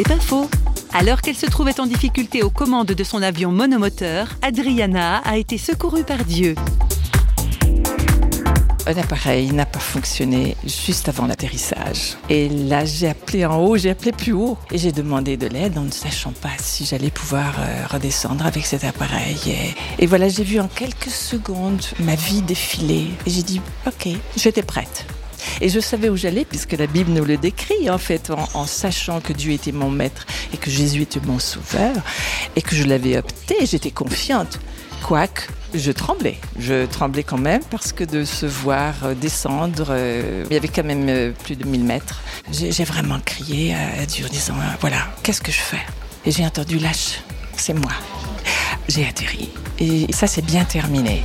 C'est pas faux. Alors qu'elle se trouvait en difficulté aux commandes de son avion monomoteur, Adriana a été secourue par Dieu. Un appareil n'a pas fonctionné juste avant l'atterrissage. Et là, j'ai appelé en haut, j'ai appelé plus haut. Et j'ai demandé de l'aide en ne sachant pas si j'allais pouvoir euh, redescendre avec cet appareil. Et, et voilà, j'ai vu en quelques secondes ma vie défiler. Et j'ai dit, OK, j'étais prête. Et je savais où j'allais puisque la Bible nous le décrit en fait en, sachant que Dieu était mon maître et que Jésus était mon sauveur et que je l'avais opté, j'étais confiante. Quoique, je tremblais. Je tremblais quand même parce que de se voir descendre, euh, il y avait quand même euh, plus de 1000 mètres. J'ai vraiment crié à Dieu en disant, euh, voilà, qu'est-ce que je fais? Et j'ai entendu lâche, c'est moi. J'ai atterri. Et ça s'est bien terminé.